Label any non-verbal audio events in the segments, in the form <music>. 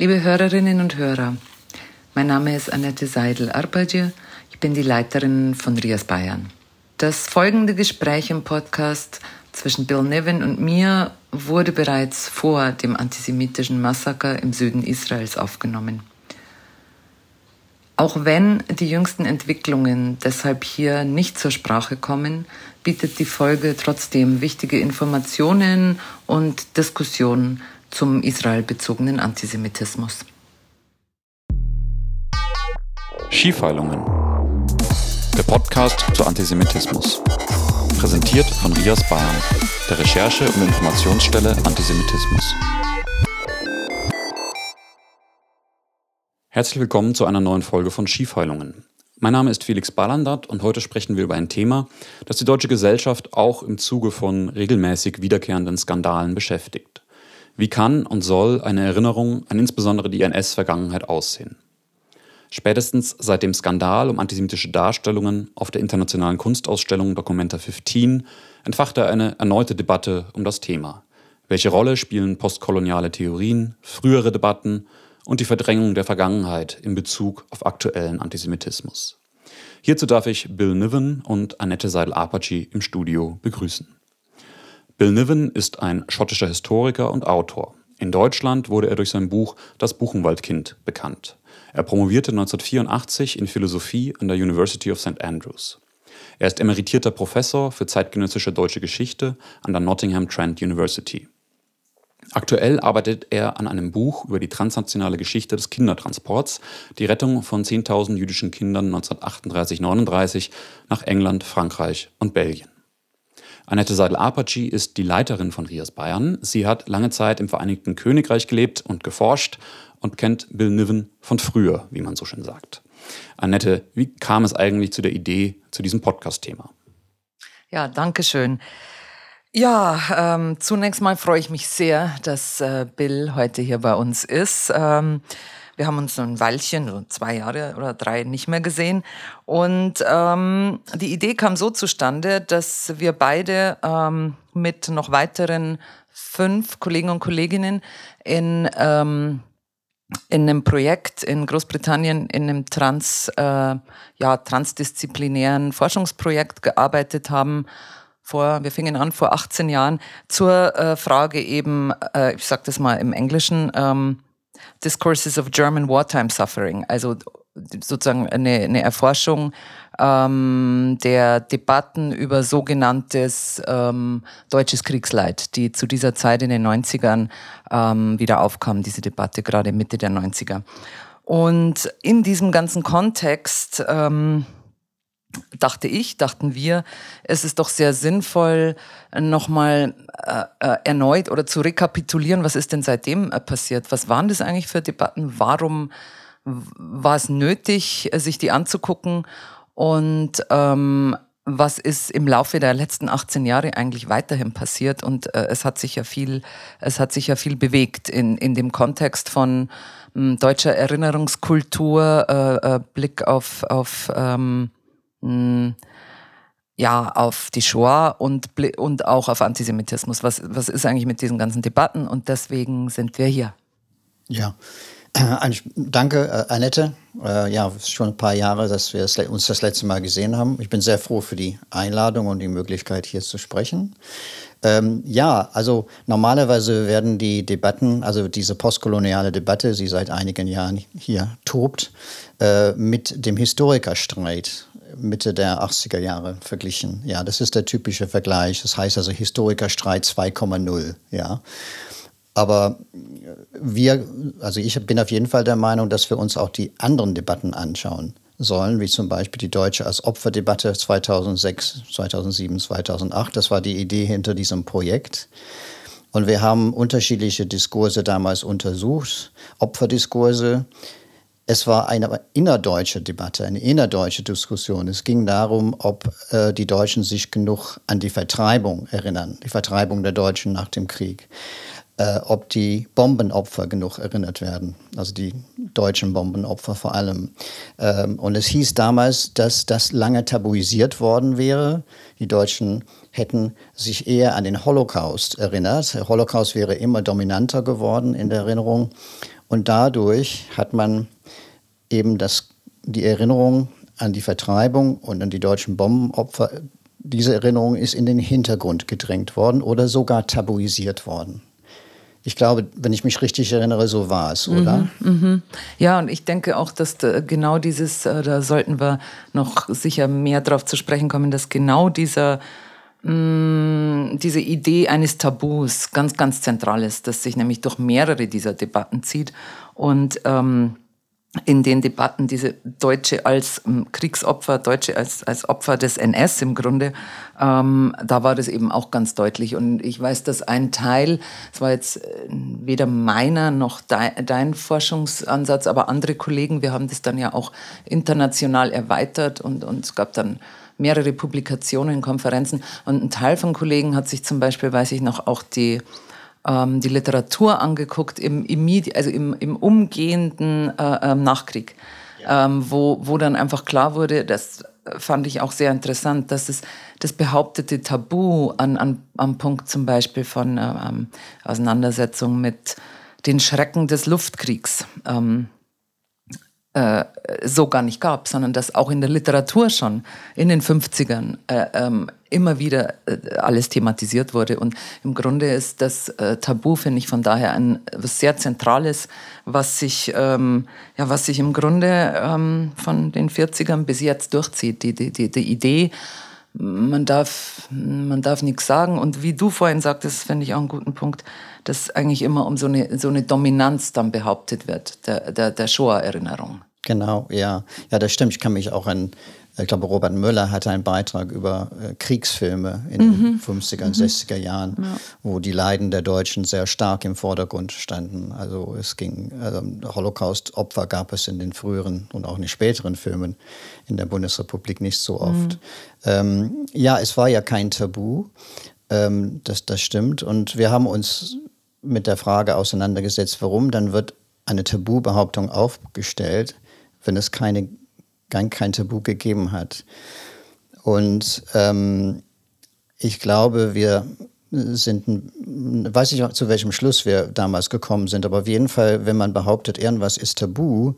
Liebe Hörerinnen und Hörer, mein Name ist Annette Seidel-Arpadje. Ich bin die Leiterin von Rias Bayern. Das folgende Gespräch im Podcast zwischen Bill Niven und mir wurde bereits vor dem antisemitischen Massaker im Süden Israels aufgenommen. Auch wenn die jüngsten Entwicklungen deshalb hier nicht zur Sprache kommen, bietet die Folge trotzdem wichtige Informationen und Diskussionen zum israelbezogenen Antisemitismus. Skifeilungen. Der Podcast zu Antisemitismus. Präsentiert von Rias Bayern, der Recherche- und Informationsstelle Antisemitismus. Herzlich willkommen zu einer neuen Folge von Skifeilungen. Mein Name ist Felix Ballandert und heute sprechen wir über ein Thema, das die deutsche Gesellschaft auch im Zuge von regelmäßig wiederkehrenden Skandalen beschäftigt. Wie kann und soll eine Erinnerung an insbesondere die NS-Vergangenheit aussehen? Spätestens seit dem Skandal um antisemitische Darstellungen auf der internationalen Kunstausstellung Documenta 15 entfachte eine erneute Debatte um das Thema. Welche Rolle spielen postkoloniale Theorien, frühere Debatten und die Verdrängung der Vergangenheit in Bezug auf aktuellen Antisemitismus? Hierzu darf ich Bill Niven und Annette Seidel-Apache im Studio begrüßen. Bill Niven ist ein schottischer Historiker und Autor. In Deutschland wurde er durch sein Buch Das Buchenwaldkind bekannt. Er promovierte 1984 in Philosophie an der University of St. Andrews. Er ist emeritierter Professor für zeitgenössische deutsche Geschichte an der Nottingham Trent University. Aktuell arbeitet er an einem Buch über die transnationale Geschichte des Kindertransports, die Rettung von 10.000 jüdischen Kindern 1938-39 nach England, Frankreich und Belgien. Annette Seidel-Apache ist die Leiterin von Rias Bayern. Sie hat lange Zeit im Vereinigten Königreich gelebt und geforscht und kennt Bill Niven von früher, wie man so schön sagt. Annette, wie kam es eigentlich zu der Idee zu diesem Podcast-Thema? Ja, danke schön. Ja, ähm, zunächst mal freue ich mich sehr, dass äh, Bill heute hier bei uns ist. Ähm, wir haben uns so ein Weilchen, so zwei Jahre oder drei nicht mehr gesehen. Und ähm, die Idee kam so zustande, dass wir beide ähm, mit noch weiteren fünf Kollegen und Kolleginnen in, ähm, in einem Projekt in Großbritannien, in einem trans, äh, ja, transdisziplinären Forschungsprojekt gearbeitet haben. Vor, wir fingen an vor 18 Jahren zur äh, Frage eben, äh, ich sage das mal im Englischen, ähm, Discourses of German Wartime Suffering, also sozusagen eine, eine Erforschung ähm, der Debatten über sogenanntes ähm, deutsches Kriegsleid, die zu dieser Zeit in den 90ern ähm, wieder aufkam, diese Debatte gerade Mitte der 90er. Und in diesem ganzen Kontext ähm, dachte ich, dachten wir, es ist doch sehr sinnvoll, nochmal äh, äh, erneut oder zu rekapitulieren, was ist denn seitdem äh, passiert? Was waren das eigentlich für Debatten? Warum war es nötig, sich die anzugucken? Und ähm, was ist im Laufe der letzten 18 Jahre eigentlich weiterhin passiert? Und äh, es hat sich ja viel, es hat sich ja viel bewegt in, in dem Kontext von ähm, deutscher Erinnerungskultur, äh, äh, Blick auf, auf ähm, hm, ja, auf die Shoah und, und auch auf Antisemitismus. Was, was ist eigentlich mit diesen ganzen Debatten? Und deswegen sind wir hier. Ja, äh, danke, äh, Annette. Äh, ja, schon ein paar Jahre, dass wir uns das letzte Mal gesehen haben. Ich bin sehr froh für die Einladung und die Möglichkeit, hier zu sprechen. Ähm, ja, also normalerweise werden die Debatten, also diese postkoloniale Debatte, die seit einigen Jahren hier tobt, äh, mit dem Historikerstreit Mitte der 80er Jahre verglichen. Ja, das ist der typische Vergleich. Das heißt also Historikerstreit 2,0. Ja. Aber wir, also ich bin auf jeden Fall der Meinung, dass wir uns auch die anderen Debatten anschauen sollen, wie zum Beispiel die deutsche als Opferdebatte 2006, 2007, 2008. Das war die Idee hinter diesem Projekt. Und wir haben unterschiedliche Diskurse damals untersucht, Opferdiskurse, es war eine innerdeutsche Debatte, eine innerdeutsche Diskussion. Es ging darum, ob äh, die Deutschen sich genug an die Vertreibung erinnern, die Vertreibung der Deutschen nach dem Krieg. Äh, ob die Bombenopfer genug erinnert werden, also die deutschen Bombenopfer vor allem. Ähm, und es hieß damals, dass das lange tabuisiert worden wäre. Die Deutschen hätten sich eher an den Holocaust erinnert. Der Holocaust wäre immer dominanter geworden in der Erinnerung. Und dadurch hat man eben das, die Erinnerung an die Vertreibung und an die deutschen Bombenopfer, diese Erinnerung ist in den Hintergrund gedrängt worden oder sogar tabuisiert worden. Ich glaube, wenn ich mich richtig erinnere, so war es, oder? Mhm, mh. Ja, und ich denke auch, dass da genau dieses, äh, da sollten wir noch sicher mehr darauf zu sprechen kommen, dass genau dieser, mh, mm, diese Idee eines Tabus ganz, ganz zentral ist, dass sich nämlich durch mehrere dieser Debatten zieht. Und ähm, in den Debatten diese Deutsche als ähm, Kriegsopfer, Deutsche als, als Opfer des NS im Grunde, ähm, da war das eben auch ganz deutlich. Und ich weiß, dass ein Teil, es war jetzt äh, weder meiner noch dein, dein Forschungsansatz, aber andere Kollegen, wir haben das dann ja auch international erweitert und, und es gab dann mehrere Publikationen, Konferenzen. Und ein Teil von Kollegen hat sich zum Beispiel, weiß ich noch, auch die ähm, die Literatur angeguckt im, im, also im, im umgehenden äh, ähm, Nachkrieg, ja. ähm, wo, wo dann einfach klar wurde, das fand ich auch sehr interessant, dass es das behauptete Tabu an, an, am Punkt zum Beispiel von äh, ähm, Auseinandersetzung mit den Schrecken des Luftkriegs ähm, äh, so gar nicht gab, sondern dass auch in der Literatur schon in den 50ern äh, ähm, immer wieder äh, alles thematisiert wurde. Und im Grunde ist das äh, Tabu, finde ich, von daher ein was sehr Zentrales, was sich, ähm, ja, was sich im Grunde ähm, von den 40ern bis jetzt durchzieht. Die, die, die, die Idee, man darf, man darf nichts sagen. Und wie du vorhin sagtest, finde ich auch einen guten Punkt, dass eigentlich immer um so eine, so eine Dominanz dann behauptet wird, der, der, der Shoah-Erinnerung. Genau, ja. Ja, das stimmt. Ich kann mich auch an, ich glaube, Robert Müller hatte einen Beitrag über äh, Kriegsfilme in mhm. den 50er und mhm. 60er Jahren, ja. wo die Leiden der Deutschen sehr stark im Vordergrund standen. Also es ging, also Holocaust-Opfer gab es in den früheren und auch in den späteren Filmen in der Bundesrepublik nicht so oft. Mhm. Ähm, ja, es war ja kein Tabu. Ähm, das, das stimmt. Und wir haben uns mit der Frage auseinandergesetzt, warum dann wird eine Tabubehauptung aufgestellt, wenn es keine, kein Tabu gegeben hat. Und ähm, ich glaube, wir sind, weiß ich zu welchem Schluss wir damals gekommen sind, aber auf jeden Fall, wenn man behauptet, irgendwas ist tabu,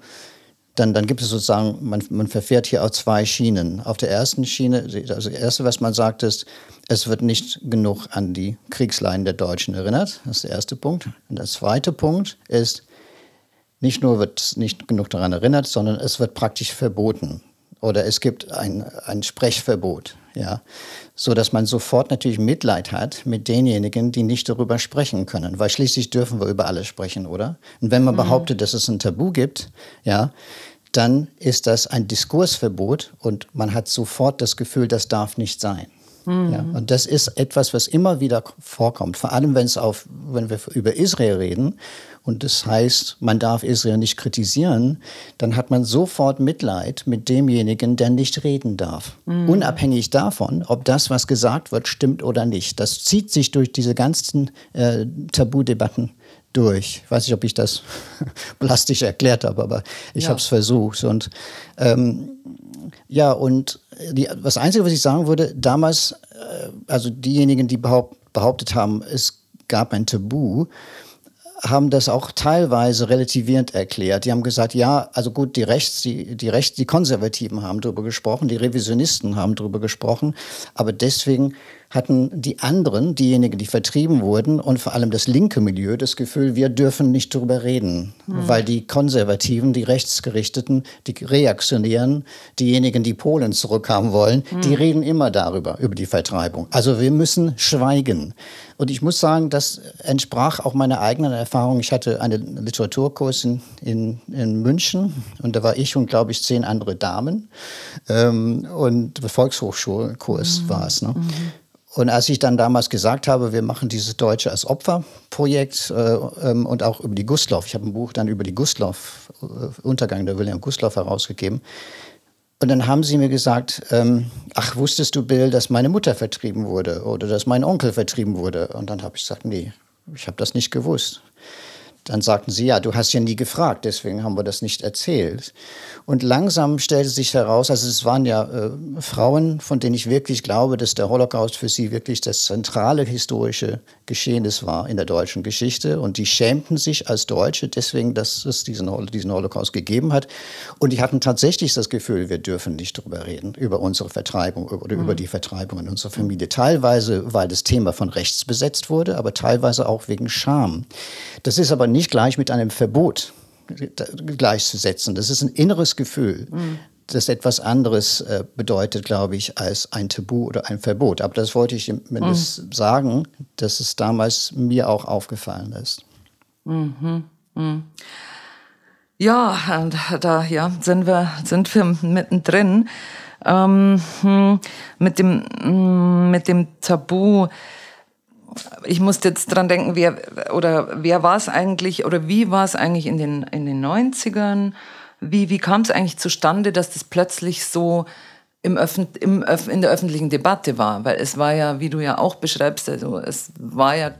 dann, dann gibt es sozusagen, man, man verfährt hier auf zwei Schienen. Auf der ersten Schiene, also das Erste, was man sagt, ist, es wird nicht genug an die Kriegsleiden der Deutschen erinnert. Das ist der erste Punkt. Und der zweite Punkt ist, nicht nur wird nicht genug daran erinnert, sondern es wird praktisch verboten. Oder es gibt ein, ein Sprechverbot, ja. So dass man sofort natürlich Mitleid hat mit denjenigen, die nicht darüber sprechen können. Weil schließlich dürfen wir über alles sprechen, oder? Und wenn man mhm. behauptet, dass es ein Tabu gibt, ja, dann ist das ein Diskursverbot und man hat sofort das Gefühl, das darf nicht sein. Mhm. Ja, und das ist etwas, was immer wieder vorkommt. Vor allem, wenn es auf, wenn wir über Israel reden und das heißt, man darf Israel nicht kritisieren, dann hat man sofort Mitleid mit demjenigen, der nicht reden darf. Mhm. Unabhängig davon, ob das, was gesagt wird, stimmt oder nicht. Das zieht sich durch diese ganzen äh, Tabudebatten durch. Ich weiß nicht, ob ich das <laughs> plastisch erklärt habe, aber ich ja. habe es versucht. Und ähm, ja, und die, das Einzige, was ich sagen würde, damals, äh, also diejenigen, die behaupt, behauptet haben, es gab ein Tabu, haben das auch teilweise relativierend erklärt. Die haben gesagt, ja, also gut, die Rechts, die, die Rechts, die Konservativen haben darüber gesprochen, die Revisionisten haben darüber gesprochen, aber deswegen hatten die anderen, diejenigen, die vertrieben wurden und vor allem das linke Milieu das Gefühl, wir dürfen nicht darüber reden, mhm. weil die Konservativen, die Rechtsgerichteten, die Reaktionären, diejenigen, die Polen zurückhaben wollen, mhm. die reden immer darüber, über die Vertreibung. Also wir müssen schweigen. Und ich muss sagen, das entsprach auch meiner eigenen Erfahrung. Ich hatte einen Literaturkurs in, in, in München und da war ich und, glaube ich, zehn andere Damen. Ähm, und Volkshochschulkurs mhm. war es. Ne? Mhm. Und als ich dann damals gesagt habe, wir machen dieses Deutsche als Opferprojekt äh, ähm, und auch über die Gustloff, ich habe ein Buch dann über die Gustloff, äh, Untergang der William Gustloff herausgegeben. Und dann haben sie mir gesagt, ähm, ach, wusstest du, Bill, dass meine Mutter vertrieben wurde oder dass mein Onkel vertrieben wurde? Und dann habe ich gesagt, nee, ich habe das nicht gewusst. Dann sagten sie, ja, du hast ja nie gefragt, deswegen haben wir das nicht erzählt. Und langsam stellte sich heraus, also es waren ja äh, Frauen, von denen ich wirklich glaube, dass der Holocaust für sie wirklich das zentrale historische Geschehnis war in der deutschen Geschichte. Und die schämten sich als Deutsche deswegen, dass es diesen, diesen Holocaust gegeben hat. Und die hatten tatsächlich das Gefühl, wir dürfen nicht darüber reden, über unsere Vertreibung oder mhm. über die Vertreibung in unserer Familie. Teilweise, weil das Thema von rechts besetzt wurde, aber teilweise auch wegen Scham. Das ist aber nicht gleich mit einem Verbot gleichzusetzen. Das ist ein inneres Gefühl, mhm. das etwas anderes äh, bedeutet, glaube ich, als ein Tabu oder ein Verbot. Aber das wollte ich zumindest mhm. sagen, dass es damals mir auch aufgefallen ist. Mhm. mhm. Ja, da ja, sind, wir, sind wir mittendrin. Ähm, hm, mit, dem, hm, mit dem Tabu ich musste jetzt dran denken, wer oder wer war es eigentlich oder wie war es eigentlich in den, in den 90ern? Wie, wie kam es eigentlich zustande, dass das plötzlich so im Öffn im Öff in der öffentlichen Debatte war? Weil es war ja, wie du ja auch beschreibst, also es war ja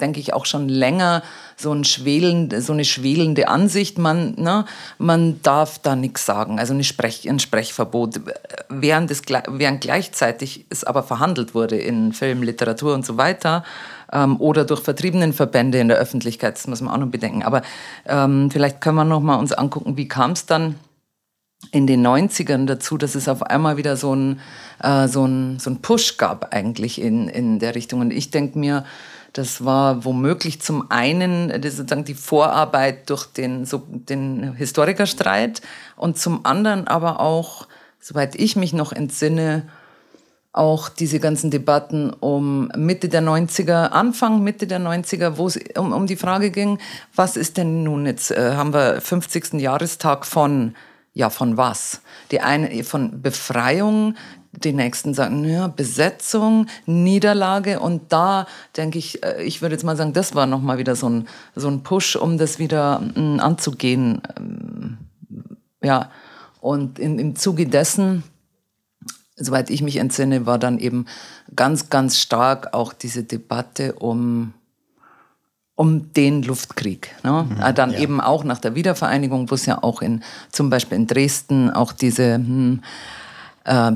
denke ich, auch schon länger so, ein schwelend, so eine schwelende Ansicht. Man, ne, man darf da nichts sagen, also eine Sprech, ein Sprechverbot. Während, es, während gleichzeitig es aber verhandelt wurde in Film, Literatur und so weiter ähm, oder durch Vertriebenenverbände in der Öffentlichkeit, das muss man auch noch bedenken. Aber ähm, vielleicht können wir noch mal uns angucken, wie kam es dann in den 90ern dazu, dass es auf einmal wieder so ein, äh, so ein, so ein Push gab eigentlich in, in der Richtung. Und ich denke mir, das war womöglich zum einen äh, sozusagen die Vorarbeit durch den, so, den Historikerstreit und zum anderen aber auch, soweit ich mich noch entsinne, auch diese ganzen Debatten um Mitte der 90er, Anfang Mitte der 90er, wo es um, um die Frage ging, was ist denn nun jetzt, äh, haben wir 50. Jahrestag von, ja, von was? Die eine von Befreiung die nächsten sagen, ja, Besetzung, Niederlage und da denke ich, äh, ich würde jetzt mal sagen, das war nochmal wieder so ein, so ein Push, um das wieder mm, anzugehen. Ähm, ja, und in, im Zuge dessen, soweit ich mich entsinne, war dann eben ganz, ganz stark auch diese Debatte um um den Luftkrieg. Ne? Mhm, äh, dann ja. eben auch nach der Wiedervereinigung, wo es ja auch in zum Beispiel in Dresden auch diese hm, äh,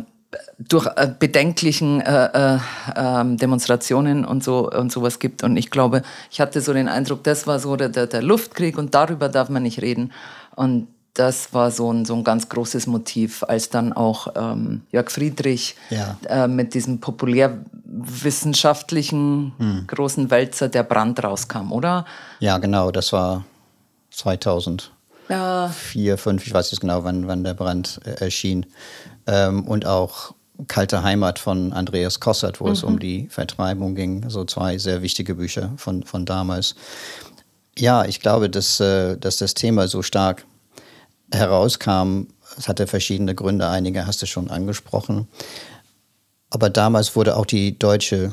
durch äh, bedenklichen äh, äh, ähm, Demonstrationen und so und sowas gibt. Und ich glaube, ich hatte so den Eindruck, das war so der, der, der Luftkrieg und darüber darf man nicht reden. Und das war so ein, so ein ganz großes Motiv, als dann auch ähm, Jörg Friedrich ja. äh, mit diesem populärwissenschaftlichen hm. großen Wälzer der Brand rauskam, oder? Ja, genau, das war 2000. Ja. Vier, fünf, ich weiß nicht genau, wann, wann der Brand äh, erschien ähm, und auch Kalte Heimat von Andreas Kossert, wo mhm. es um mhm. die Vertreibung ging. So zwei sehr wichtige Bücher von, von damals. Ja, ich glaube, dass, äh, dass das Thema so stark herauskam. Es hatte verschiedene Gründe, einige hast du schon angesprochen. Aber damals wurde auch die deutsche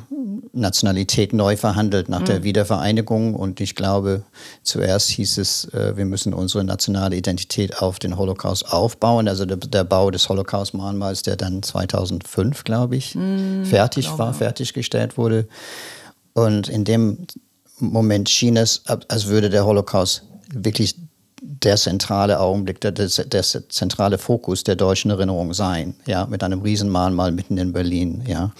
Nationalität neu verhandelt nach mhm. der Wiedervereinigung. Und ich glaube, zuerst hieß es, äh, wir müssen unsere nationale Identität auf den Holocaust aufbauen. Also der, der Bau des Holocaust-Mahnmals, der dann 2005, glaube ich, mhm, fertig glaube. war, fertiggestellt wurde. Und in dem Moment schien es, als würde der Holocaust wirklich der zentrale Augenblick, der, der, der, zentrale Fokus der deutschen Erinnerung sein, ja, mit einem Riesenmahnmal mitten in Berlin, ja.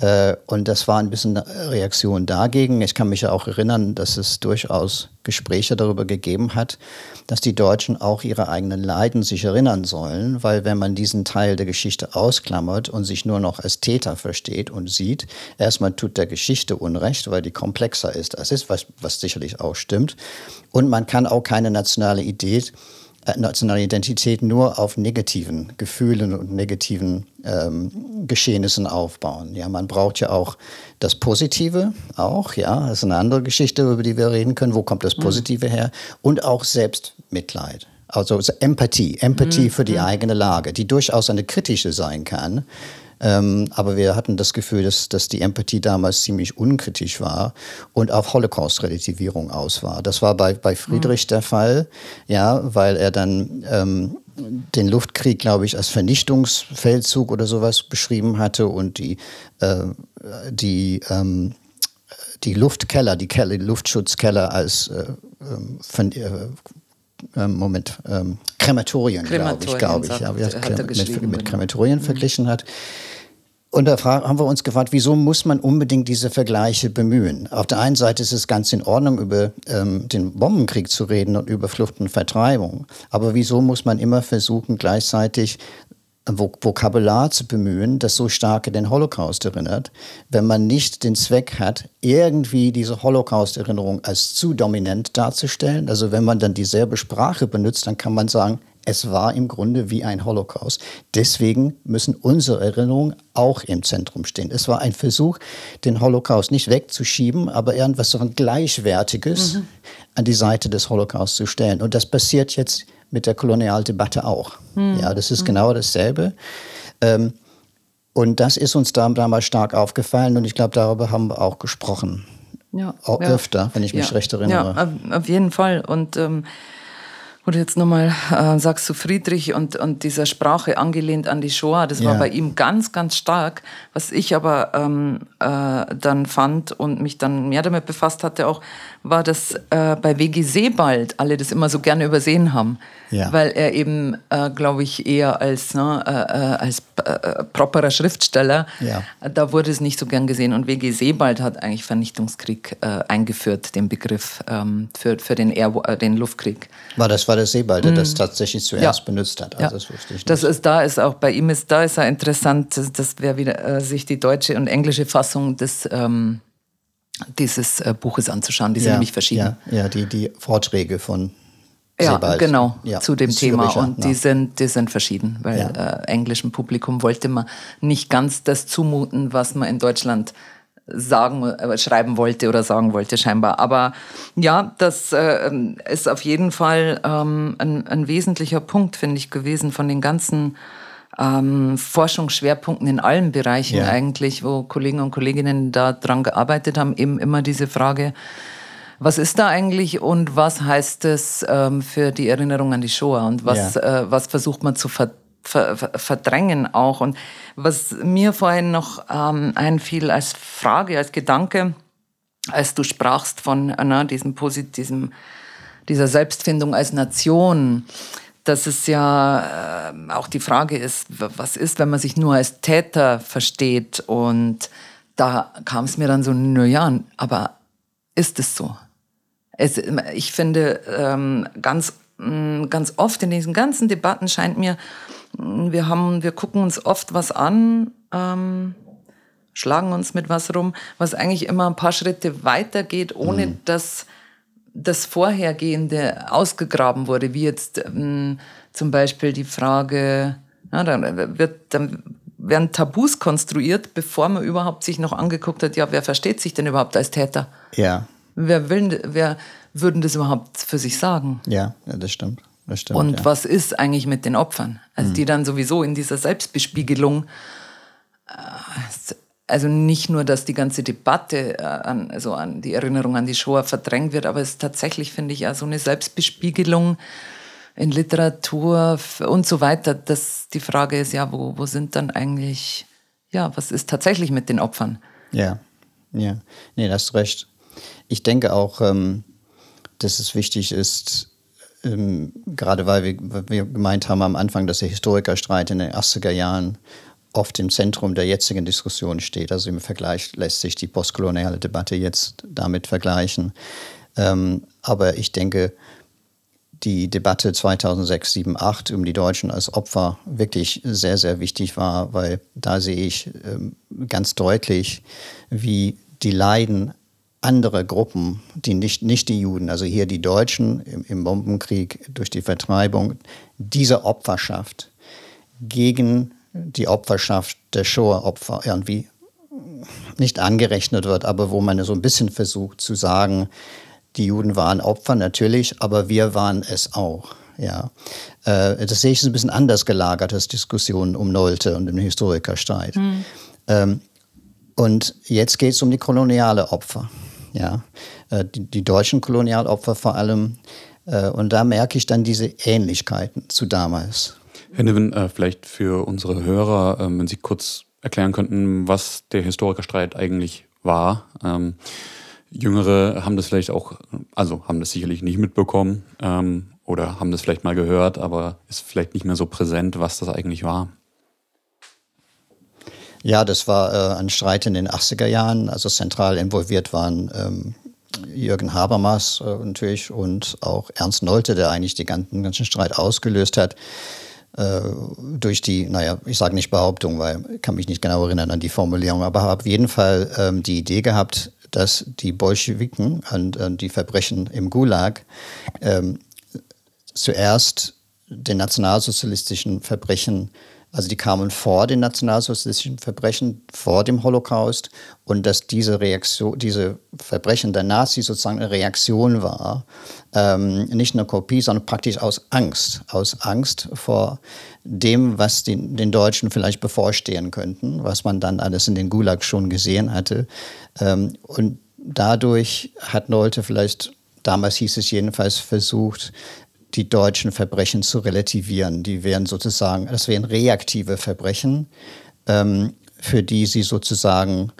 Äh, und das war ein bisschen eine Reaktion dagegen. Ich kann mich ja auch erinnern, dass es durchaus Gespräche darüber gegeben hat, dass die Deutschen auch ihre eigenen Leiden sich erinnern sollen, weil wenn man diesen Teil der Geschichte ausklammert und sich nur noch als Täter versteht und sieht, erstmal tut der Geschichte Unrecht, weil die komplexer ist als ist, was, was sicherlich auch stimmt. Und man kann auch keine nationale Idee nationale Identität nur auf negativen Gefühlen und negativen ähm, Geschehnissen aufbauen. Ja, man braucht ja auch das Positive, auch, ja, das ist eine andere Geschichte, über die wir reden können. Wo kommt das mhm. Positive mhm. her? Und auch Selbstmitleid. Also Empathie, Empathie mhm. für die mhm. eigene Lage, die durchaus eine kritische sein kann. Ähm, aber wir hatten das Gefühl, dass, dass die Empathie damals ziemlich unkritisch war und auf Holocaust-Relativierung aus war. Das war bei, bei Friedrich mhm. der Fall, ja, weil er dann ähm, den Luftkrieg, glaube ich, als Vernichtungsfeldzug oder sowas beschrieben hatte und die, äh, die ähm, die Luftkeller, die, Keller, die Luftschutzkeller als äh, ähm, von, äh, ähm, Moment, ähm, Krematorien, glaube ich, glaube ich, ja, mit, mit Krematorien mhm. verglichen hat. Und da haben wir uns gefragt, wieso muss man unbedingt diese Vergleiche bemühen? Auf der einen Seite ist es ganz in Ordnung, über ähm, den Bombenkrieg zu reden und über Flucht und Vertreibung. Aber wieso muss man immer versuchen, gleichzeitig Vokabular zu bemühen, das so stark an den Holocaust erinnert, wenn man nicht den Zweck hat, irgendwie diese Holocaust-Erinnerung als zu dominant darzustellen. Also wenn man dann dieselbe Sprache benutzt, dann kann man sagen, es war im Grunde wie ein Holocaust. Deswegen müssen unsere Erinnerungen auch im Zentrum stehen. Es war ein Versuch, den Holocaust nicht wegzuschieben, aber irgendwas so ein Gleichwertiges mhm. an die Seite des Holocaust zu stellen. Und das passiert jetzt mit der Kolonialdebatte auch. Mhm. Ja, das ist mhm. genau dasselbe. Ähm, und das ist uns damals stark aufgefallen und ich glaube, darüber haben wir auch gesprochen. Ja, auch ja. öfter, wenn ich mich ja. recht erinnere. Ja, auf jeden Fall. Und ähm, wo du jetzt nochmal äh, sagst du Friedrich und, und dieser Sprache angelehnt an die Shoah, das war bei ihm ganz, ganz stark. Was ich aber ähm, äh, dann fand und mich dann mehr damit befasst hatte auch, war, dass äh, bei WG Sebald alle das immer so gerne übersehen haben. Ja. Weil er eben, äh, glaube ich, eher als, ne, äh, äh als äh, properer Schriftsteller, ja. da wurde es nicht so gern gesehen. Und WG Sebald hat eigentlich Vernichtungskrieg äh, eingeführt, den Begriff ähm, für, für den, Air, den Luftkrieg. War das war der Sebald, der mm. das tatsächlich zuerst ja. benutzt hat? Also. Das wusste ich nicht. Das ist, da ist auch bei ihm ist, da ist er interessant, das wäre wieder äh, sich die deutsche und englische Fassung des ähm, dieses äh, Buches anzuschauen. Die sind nämlich verschieden. Ja, ja die, die Vorträge von ja, Sebald. genau, ja, zu dem Thema. Und die sind, die sind verschieden, weil ja. äh, englischem Publikum wollte man nicht ganz das zumuten, was man in Deutschland sagen, äh, schreiben wollte oder sagen wollte, scheinbar. Aber ja, das äh, ist auf jeden Fall ähm, ein, ein wesentlicher Punkt, finde ich, gewesen von den ganzen ähm, Forschungsschwerpunkten in allen Bereichen ja. eigentlich, wo Kollegen und Kolleginnen da dran gearbeitet haben, eben immer diese Frage, was ist da eigentlich und was heißt es ähm, für die Erinnerung an die Shoah und was, ja. äh, was versucht man zu ver ver verdrängen auch. Und was mir vorhin noch ähm, einfiel als Frage, als Gedanke, als du sprachst von na, diesem, diesem, dieser Selbstfindung als Nation, dass es ja äh, auch die Frage ist, was ist, wenn man sich nur als Täter versteht? Und da kam es mir dann so, naja, aber ist es so? Es, ich finde, ähm, ganz, mm, ganz oft in diesen ganzen Debatten scheint mir, mm, wir, haben, wir gucken uns oft was an, ähm, schlagen uns mit was rum, was eigentlich immer ein paar Schritte weitergeht, ohne mhm. dass das Vorhergehende ausgegraben wurde, wie jetzt ähm, zum Beispiel die Frage, ja, dann, wird, dann werden Tabus konstruiert, bevor man überhaupt sich noch angeguckt hat, ja, wer versteht sich denn überhaupt als Täter? Ja. Wer, will, wer würden das überhaupt für sich sagen? Ja, ja das stimmt. Das stimmt Und ja. was ist eigentlich mit den Opfern? Also mhm. die dann sowieso in dieser Selbstbespiegelung äh, also nicht nur, dass die ganze Debatte äh, an, also an die Erinnerung an die Shoah verdrängt wird, aber es ist tatsächlich, finde ich, auch so eine Selbstbespiegelung in Literatur und so weiter. Dass die Frage ist ja, wo, wo sind dann eigentlich, ja, was ist tatsächlich mit den Opfern? Ja, ja. Nee, hast recht. Ich denke auch, ähm, dass es wichtig ist, ähm, gerade weil wir, weil wir gemeint haben am Anfang, dass der Historikerstreit in den 80er Jahren oft im Zentrum der jetzigen Diskussion steht. Also im Vergleich lässt sich die postkoloniale Debatte jetzt damit vergleichen. Ähm, aber ich denke, die Debatte 2006, 2007, 2008 um die Deutschen als Opfer wirklich sehr, sehr wichtig war, weil da sehe ich ähm, ganz deutlich, wie die Leiden anderer Gruppen, die nicht, nicht die Juden, also hier die Deutschen im, im Bombenkrieg durch die Vertreibung, diese Opferschaft gegen die Opferschaft der Shoah-Opfer irgendwie nicht angerechnet wird, aber wo man so ein bisschen versucht zu sagen, die Juden waren Opfer natürlich, aber wir waren es auch. Ja, äh, das sehe ich ein bisschen anders gelagert als Diskussionen um Nolte und den Historikerstreit. Mhm. Und jetzt geht es um die koloniale Opfer. Ja, äh, die, die, deutschen Kolonialopfer vor allem. Äh, und da merke ich dann diese Ähnlichkeiten zu damals. Herr Niven, äh, vielleicht für unsere Hörer, ähm, wenn Sie kurz erklären könnten, was der Historikerstreit eigentlich war. Ähm, Jüngere haben das vielleicht auch, also haben das sicherlich nicht mitbekommen ähm, oder haben das vielleicht mal gehört, aber ist vielleicht nicht mehr so präsent, was das eigentlich war. Ja, das war äh, ein Streit in den 80er Jahren. Also zentral involviert waren ähm, Jürgen Habermas äh, natürlich und auch Ernst Nolte, der eigentlich den ganzen, ganzen Streit ausgelöst hat. Äh, durch die, naja, ich sage nicht Behauptung, weil ich kann mich nicht genau erinnern an die Formulierung, aber habe auf jeden Fall ähm, die Idee gehabt, dass die Bolschewiken und, und die Verbrechen im Gulag ähm, zuerst den nationalsozialistischen Verbrechen also die kamen vor den nationalsozialistischen Verbrechen, vor dem Holocaust und dass diese Reaktion, diese Verbrechen der Nazis sozusagen eine Reaktion war, ähm, nicht eine Kopie, sondern praktisch aus Angst, aus Angst vor dem, was den, den Deutschen vielleicht bevorstehen könnten, was man dann alles in den Gulag schon gesehen hatte. Ähm, und dadurch hat Nolte vielleicht damals hieß es jedenfalls versucht, die deutschen Verbrechen zu relativieren. Die wären sozusagen, das wären reaktive Verbrechen, ähm, für die sie sozusagen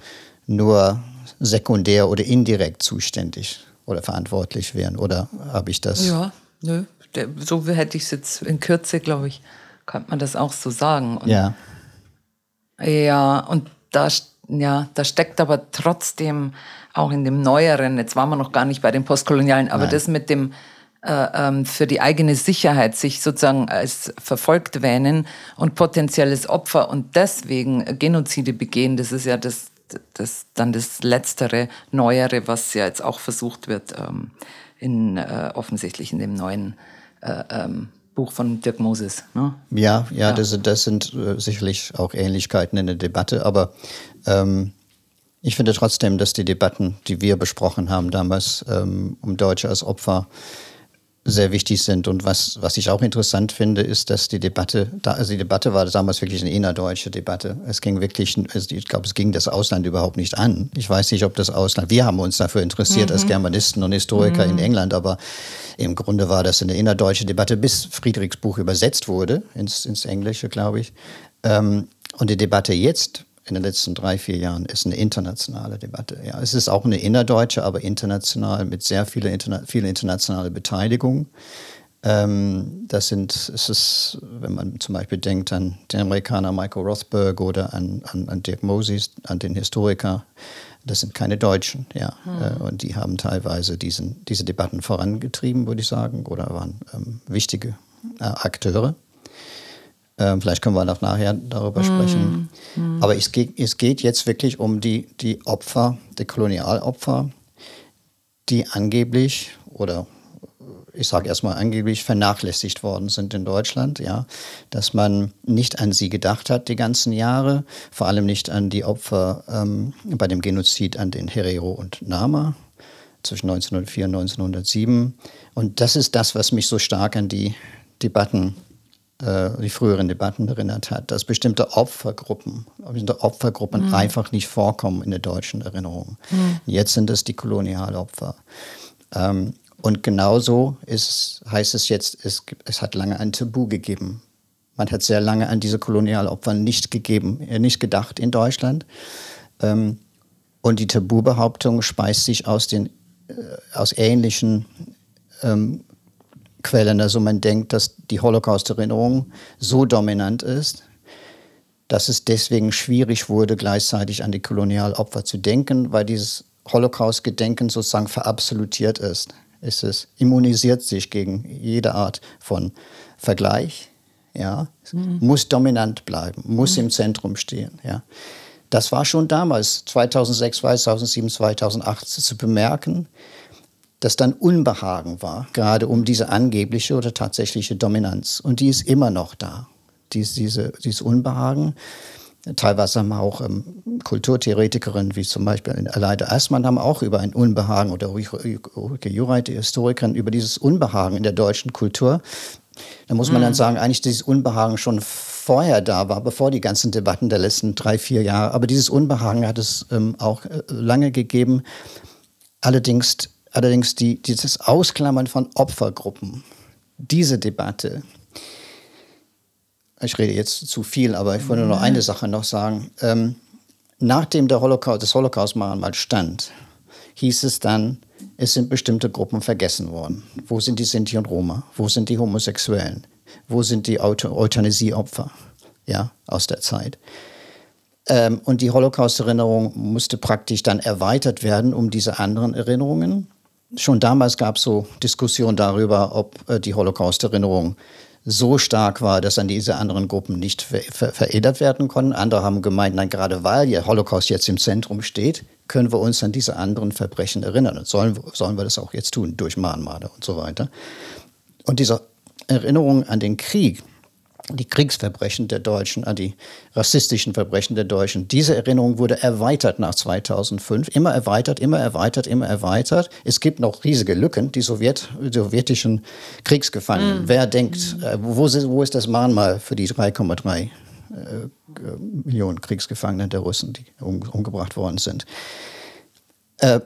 nur sekundär oder indirekt zuständig oder verantwortlich wären. Oder habe ich das? Ja, nö. So hätte ich es jetzt in Kürze, glaube ich, kann man das auch so sagen. Und ja. Ja, und da, ja, da steckt aber trotzdem auch in dem Neueren, jetzt waren wir noch gar nicht bei den Postkolonialen, aber Nein. das mit dem, für die eigene Sicherheit sich sozusagen als verfolgt wähnen und potenzielles Opfer und deswegen Genozide begehen, das ist ja das, das dann das letztere, neuere, was ja jetzt auch versucht wird, ähm, in, äh, offensichtlich in dem neuen äh, ähm, Buch von Dirk Moses. Ne? Ja, ja, ja, Das, das sind äh, sicherlich auch Ähnlichkeiten in der Debatte, aber ähm, ich finde trotzdem, dass die Debatten, die wir besprochen haben damals, ähm, um Deutsche als Opfer sehr wichtig sind. Und was, was ich auch interessant finde, ist, dass die Debatte, da, also die Debatte war damals wirklich eine innerdeutsche Debatte. Es ging wirklich, also ich glaube, es ging das Ausland überhaupt nicht an. Ich weiß nicht, ob das Ausland, wir haben uns dafür interessiert mhm. als Germanisten und Historiker mhm. in England, aber im Grunde war das eine innerdeutsche Debatte, bis Friedrichs Buch übersetzt wurde ins, ins Englische, glaube ich. Ähm, und die Debatte jetzt in den letzten drei, vier Jahren ist eine internationale Debatte. Ja, es ist auch eine innerdeutsche, aber international mit sehr viel, interna viel internationale Beteiligung. Ähm, das sind, es ist, wenn man zum Beispiel denkt an den Amerikaner Michael Rothberg oder an, an, an Dirk Moses, an den Historiker, das sind keine Deutschen, ja. Mhm. und die haben teilweise diesen, diese Debatten vorangetrieben, würde ich sagen, oder waren ähm, wichtige äh, Akteure. Ähm, vielleicht können wir noch nachher darüber sprechen. Mm, Aber es geht, es geht jetzt wirklich um die, die Opfer, die Kolonialopfer, die angeblich oder ich sage erstmal angeblich vernachlässigt worden sind in Deutschland, ja, dass man nicht an sie gedacht hat die ganzen Jahre, vor allem nicht an die Opfer ähm, bei dem Genozid an den Herero und Nama zwischen 1904 und 1907. Und das ist das, was mich so stark an die Debatten äh, die früheren Debatten erinnert hat, dass bestimmte Opfergruppen, bestimmte Opfergruppen mhm. einfach nicht vorkommen in der deutschen Erinnerung. Mhm. Jetzt sind es die Kolonialopfer. Ähm, und genauso ist, heißt es jetzt, es, es hat lange ein Tabu gegeben. Man hat sehr lange an diese Kolonialopfer nicht gegeben, äh, nicht gedacht in Deutschland. Ähm, und die Tabubehauptung speist sich aus den äh, aus ähnlichen ähm, Quellen. Also man denkt, dass die Holocaust-Erinnerung so dominant ist, dass es deswegen schwierig wurde, gleichzeitig an die Kolonialopfer zu denken, weil dieses Holocaust-Gedenken sozusagen verabsolutiert ist. Es ist, immunisiert sich gegen jede Art von Vergleich, ja, mhm. muss dominant bleiben, muss mhm. im Zentrum stehen, ja. Das war schon damals, 2006, 2007, 2008 zu bemerken das dann Unbehagen war, gerade um diese angebliche oder tatsächliche Dominanz. Und die ist immer noch da, dies, diese, dieses Unbehagen. Teilweise haben auch ähm, Kulturtheoretikerinnen wie zum Beispiel Aleida Assmann haben auch über ein Unbehagen oder Ulrike Jureit, die Historikerin, über dieses Unbehagen in der deutschen Kultur. Da muss man mhm. dann sagen, eigentlich dieses Unbehagen schon vorher da war, bevor die ganzen Debatten der letzten drei, vier Jahre. Aber dieses Unbehagen hat es ähm, auch äh, lange gegeben. Allerdings Allerdings die, dieses Ausklammern von Opfergruppen, diese Debatte, ich rede jetzt zu viel, aber ich wollte nur noch eine Sache noch sagen. Ähm, nachdem der Holocaust, das Holocaust-Mahnmal stand, hieß es dann, es sind bestimmte Gruppen vergessen worden. Wo sind die Sinti und Roma? Wo sind die Homosexuellen? Wo sind die Euthanasieopfer ja, aus der Zeit? Ähm, und die Holocaust-Erinnerung musste praktisch dann erweitert werden um diese anderen Erinnerungen. Schon damals gab es so Diskussionen darüber, ob äh, die Holocaust-Erinnerung so stark war, dass an diese anderen Gruppen nicht ver ver veredert werden konnten. Andere haben gemeint, nein, gerade weil der Holocaust jetzt im Zentrum steht, können wir uns an diese anderen Verbrechen erinnern. Und sollen, sollen wir das auch jetzt tun, durch Mahnmale und so weiter. Und diese Erinnerung an den Krieg, die Kriegsverbrechen der Deutschen, an die rassistischen Verbrechen der Deutschen. Diese Erinnerung wurde erweitert nach 2005, immer erweitert, immer erweitert, immer erweitert. Es gibt noch riesige Lücken, die Sowjet, sowjetischen Kriegsgefangenen. Mhm. Wer denkt, äh, wo, wo, ist das Mahnmal für die 3,3 äh, Millionen Kriegsgefangenen der Russen, die um, umgebracht worden sind? Äh,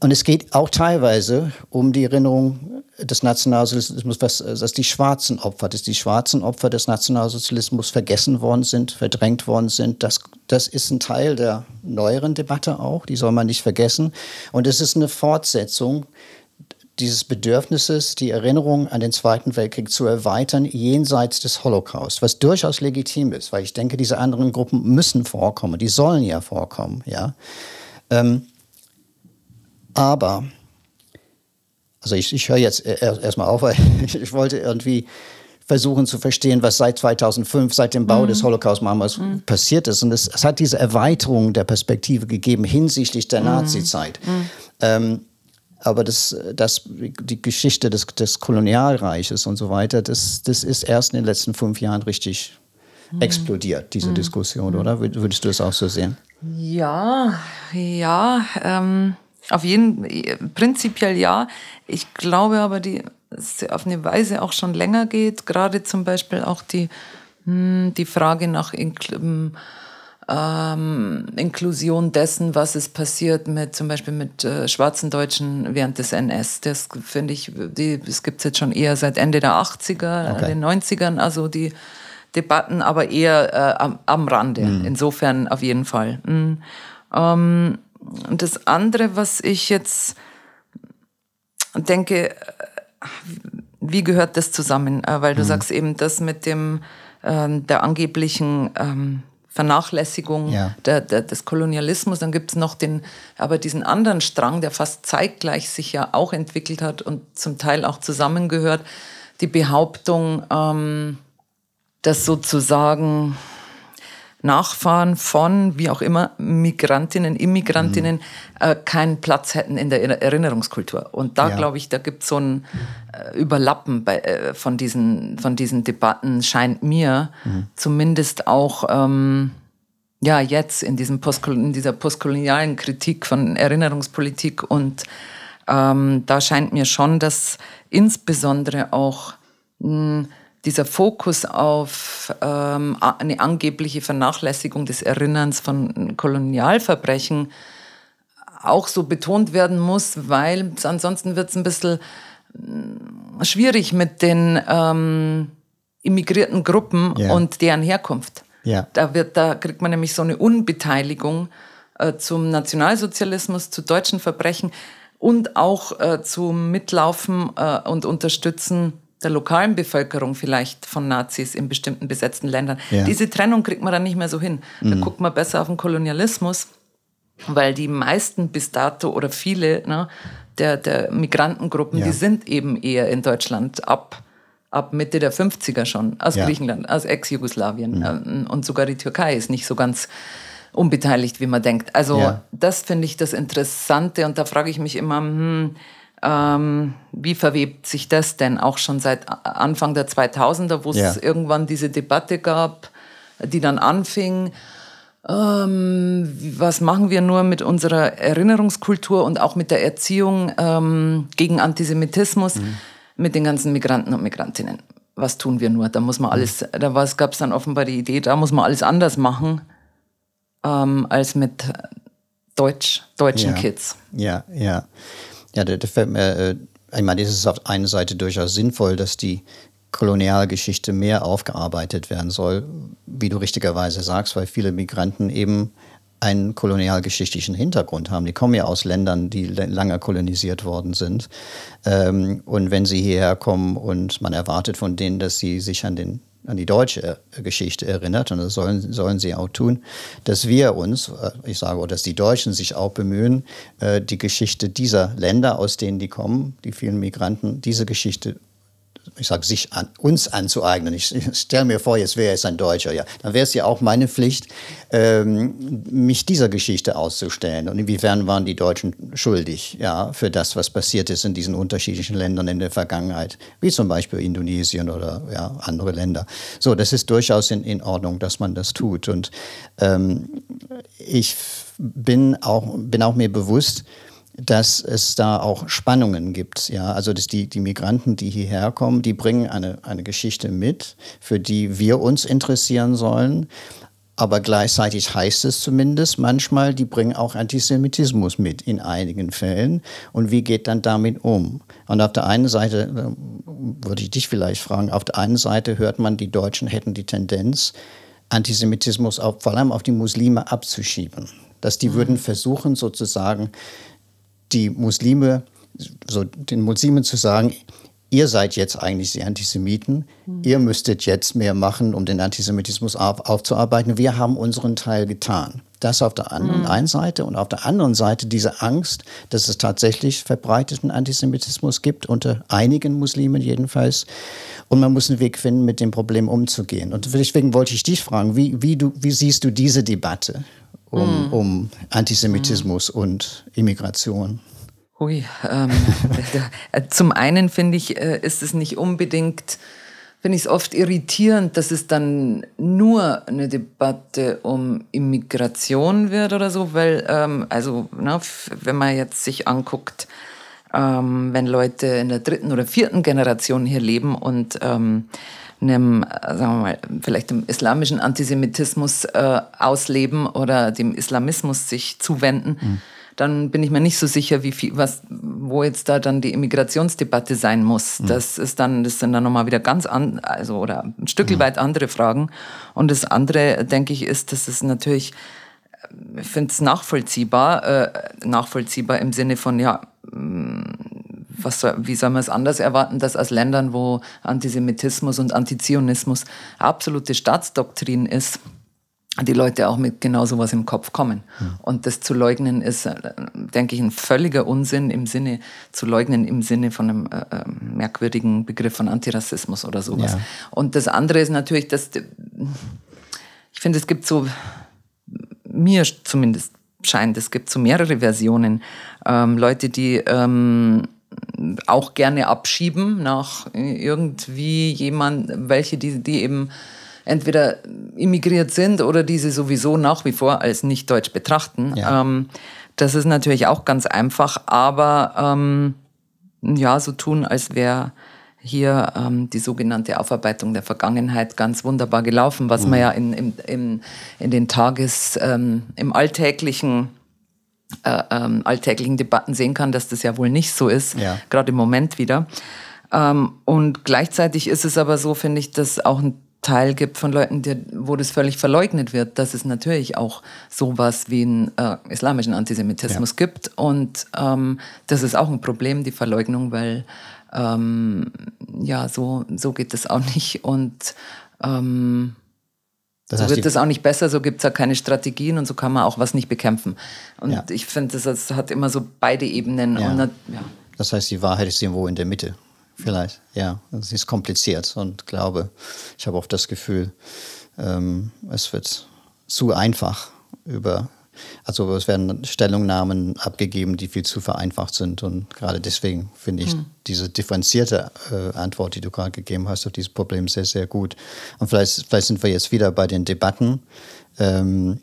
und es geht auch teilweise um die Erinnerung des Nationalsozialismus, was, dass die schwarzen Opfer, dass die schwarzen Opfer des Nationalsozialismus vergessen worden sind, verdrängt worden sind. Das, das ist ein Teil der neueren Debatte auch, die soll man nicht vergessen. Und es ist eine Fortsetzung dieses Bedürfnisses, die Erinnerung an den Zweiten Weltkrieg zu erweitern, jenseits des Holocaust, was durchaus legitim ist, weil ich denke, diese anderen Gruppen müssen vorkommen, die sollen ja vorkommen, ja. Ähm, aber, also ich, ich höre jetzt erstmal auf, weil <laughs> ich wollte irgendwie versuchen zu verstehen, was seit 2005, seit dem Bau mhm. des Holocaust-Mamas mhm. passiert ist. Und es, es, hat diese Erweiterung der Perspektive gegeben hinsichtlich der mhm. Nazi-Zeit. Mhm. Ähm, aber das, das, die Geschichte des, des Kolonialreiches und so weiter, das, das ist erst in den letzten fünf Jahren richtig mhm. explodiert, diese mhm. Diskussion, oder? Würdest du das auch so sehen? Ja, ja. Ähm auf jeden prinzipiell ja. Ich glaube aber, die es auf eine Weise auch schon länger geht. Gerade zum Beispiel auch die, hm, die Frage nach Inkl ähm, Inklusion dessen, was ist passiert mit zum Beispiel mit äh, schwarzen Deutschen während des NS. Das finde ich, die, das gibt es jetzt schon eher seit Ende der 80er, okay. den 90ern, also die Debatten, aber eher äh, am, am, Rande. Mhm. Insofern auf jeden Fall. Mhm. Ähm, und das andere, was ich jetzt denke, wie gehört das zusammen? Äh, weil du mhm. sagst eben, das mit dem ähm, der angeblichen ähm, Vernachlässigung ja. der, der, des Kolonialismus. Dann gibt es noch den, aber diesen anderen Strang, der fast zeitgleich sich ja auch entwickelt hat und zum Teil auch zusammengehört. Die Behauptung, ähm, dass sozusagen Nachfahren von, wie auch immer, Migrantinnen, Immigrantinnen mhm. äh, keinen Platz hätten in der Erinnerungskultur. Und da, ja. glaube ich, da gibt es so ein äh, Überlappen bei, äh, von, diesen, von diesen Debatten, scheint mir mhm. zumindest auch ähm, ja, jetzt in, diesem in dieser postkolonialen Kritik von Erinnerungspolitik. Und ähm, da scheint mir schon, dass insbesondere auch mh, dieser Fokus auf ähm, eine angebliche Vernachlässigung des Erinnerns von Kolonialverbrechen auch so betont werden muss, weil ansonsten wird es ein bisschen mm, schwierig mit den ähm, immigrierten Gruppen ja. und deren Herkunft. Ja. Da, wird, da kriegt man nämlich so eine Unbeteiligung äh, zum Nationalsozialismus, zu deutschen Verbrechen und auch äh, zum Mitlaufen äh, und Unterstützen der lokalen Bevölkerung vielleicht von Nazis in bestimmten besetzten Ländern. Ja. Diese Trennung kriegt man dann nicht mehr so hin. Da mhm. guckt man besser auf den Kolonialismus, weil die meisten bis dato oder viele ne, der, der Migrantengruppen, ja. die sind eben eher in Deutschland ab, ab Mitte der 50er schon, aus ja. Griechenland, aus Ex-Jugoslawien. Mhm. Und sogar die Türkei ist nicht so ganz unbeteiligt, wie man denkt. Also das finde ich das Interessante und da frage ich mich immer, hm, ähm, wie verwebt sich das denn auch schon seit Anfang der 2000er, wo ja. es irgendwann diese Debatte gab, die dann anfing? Ähm, was machen wir nur mit unserer Erinnerungskultur und auch mit der Erziehung ähm, gegen Antisemitismus mhm. mit den ganzen Migranten und Migrantinnen? Was tun wir nur? Da muss man mhm. alles, da gab es dann offenbar die Idee, da muss man alles anders machen ähm, als mit Deutsch, deutschen ja. Kids. Ja, ja. Ja, da, da fällt mir, äh, ich meine, es ist auf einer Seite durchaus sinnvoll, dass die Kolonialgeschichte mehr aufgearbeitet werden soll, wie du richtigerweise sagst, weil viele Migranten eben einen kolonialgeschichtlichen Hintergrund haben. Die kommen ja aus Ländern, die lange kolonisiert worden sind. Ähm, und wenn sie hierher kommen und man erwartet von denen, dass sie sich an den an die deutsche äh, Geschichte erinnert, und das sollen, sollen sie auch tun, dass wir uns, äh, ich sage, oder dass die Deutschen sich auch bemühen, äh, die Geschichte dieser Länder, aus denen die kommen, die vielen Migranten, diese Geschichte ich sage, sich an uns anzueignen. Ich, stelle mir vor, jetzt wäre es ein Deutscher, ja. Dann wäre es ja auch meine Pflicht, ähm, mich dieser Geschichte auszustellen. Und inwiefern waren die Deutschen schuldig, ja, für das, was passiert ist in diesen unterschiedlichen Ländern in der Vergangenheit, wie zum Beispiel Indonesien oder ja, andere Länder. So, das ist durchaus in, in Ordnung, dass man das tut. Und ähm, ich bin auch, bin auch mir bewusst, dass es da auch Spannungen gibt. Ja, also dass die, die Migranten, die hierher kommen, die bringen eine, eine Geschichte mit, für die wir uns interessieren sollen. Aber gleichzeitig heißt es zumindest manchmal, die bringen auch Antisemitismus mit in einigen Fällen. Und wie geht dann damit um? Und auf der einen Seite, würde ich dich vielleicht fragen, auf der einen Seite hört man, die Deutschen hätten die Tendenz, Antisemitismus auf, vor allem auf die Muslime abzuschieben. Dass die mhm. würden versuchen, sozusagen die Muslime, so den Muslimen zu sagen, ihr seid jetzt eigentlich die Antisemiten, mhm. ihr müsstet jetzt mehr machen, um den Antisemitismus auf, aufzuarbeiten. Wir haben unseren Teil getan. Das auf der anderen, mhm. einen Seite und auf der anderen Seite diese Angst, dass es tatsächlich verbreiteten Antisemitismus gibt, unter einigen Muslimen jedenfalls. Und man muss einen Weg finden, mit dem Problem umzugehen. Und deswegen wollte ich dich fragen, wie, wie, du, wie siehst du diese Debatte? Um, mm. um Antisemitismus mm. und Immigration? Ui, ähm, äh, zum einen finde ich, äh, ist es nicht unbedingt, finde ich es oft irritierend, dass es dann nur eine Debatte um Immigration wird oder so, weil, ähm, also, na, wenn man jetzt sich anguckt, ähm, wenn Leute in der dritten oder vierten Generation hier leben und ähm, einem, sagen wir mal, vielleicht dem islamischen Antisemitismus äh, ausleben oder dem Islamismus sich zuwenden, mhm. dann bin ich mir nicht so sicher, wie viel, was, wo jetzt da dann die Immigrationsdebatte sein muss. Mhm. Das ist dann, das sind dann nochmal wieder ganz an, also oder ein Stück mhm. weit andere Fragen. Und das andere, denke ich, ist, dass es natürlich, ich finde es nachvollziehbar, äh, nachvollziehbar im Sinne von, ja, was soll, wie soll man es anders erwarten, dass aus Ländern, wo Antisemitismus und Antizionismus absolute Staatsdoktrin ist, die Leute auch mit genau sowas im Kopf kommen. Mhm. Und das zu leugnen ist, äh, denke ich, ein völliger Unsinn im Sinne, zu leugnen im Sinne von einem äh, äh merkwürdigen Begriff von Antirassismus oder sowas. Ja. Und das andere ist natürlich, dass, ich finde, es gibt so, mir zumindest scheint, es gibt so mehrere Versionen. Ähm, Leute, die ähm, auch gerne abschieben nach irgendwie jemand, welche, die, die eben entweder immigriert sind oder diese sowieso nach wie vor als nicht deutsch betrachten. Ja. Ähm, das ist natürlich auch ganz einfach, aber ähm, ja, so tun, als wäre hier ähm, die sogenannte Aufarbeitung der Vergangenheit ganz wunderbar gelaufen, was mhm. man ja in, in, in, in den Tages, ähm, im alltäglichen äh, ähm, alltäglichen Debatten sehen kann, dass das ja wohl nicht so ist, ja. gerade im Moment wieder. Ähm, und gleichzeitig ist es aber so, finde ich, dass auch ein Teil gibt von Leuten, die, wo das völlig verleugnet wird, dass es natürlich auch sowas wie einen äh, islamischen Antisemitismus ja. gibt. Und ähm, das ist auch ein Problem, die Verleugnung, weil ähm, ja, so, so geht es auch nicht. Und ähm, das so wird es auch nicht besser, so gibt es ja keine Strategien und so kann man auch was nicht bekämpfen. Und ja. ich finde, das, das, hat immer so beide Ebenen. Ja. Und, ja. Das heißt, die Wahrheit ist irgendwo in der Mitte. Vielleicht, ja. Es ist kompliziert und glaube, ich habe oft das Gefühl, ähm, es wird zu einfach über also es werden Stellungnahmen abgegeben, die viel zu vereinfacht sind. Und gerade deswegen finde ich hm. diese differenzierte äh, Antwort, die du gerade gegeben hast, auf dieses Problem sehr, sehr gut. Und vielleicht, vielleicht sind wir jetzt wieder bei den Debatten. Ähm,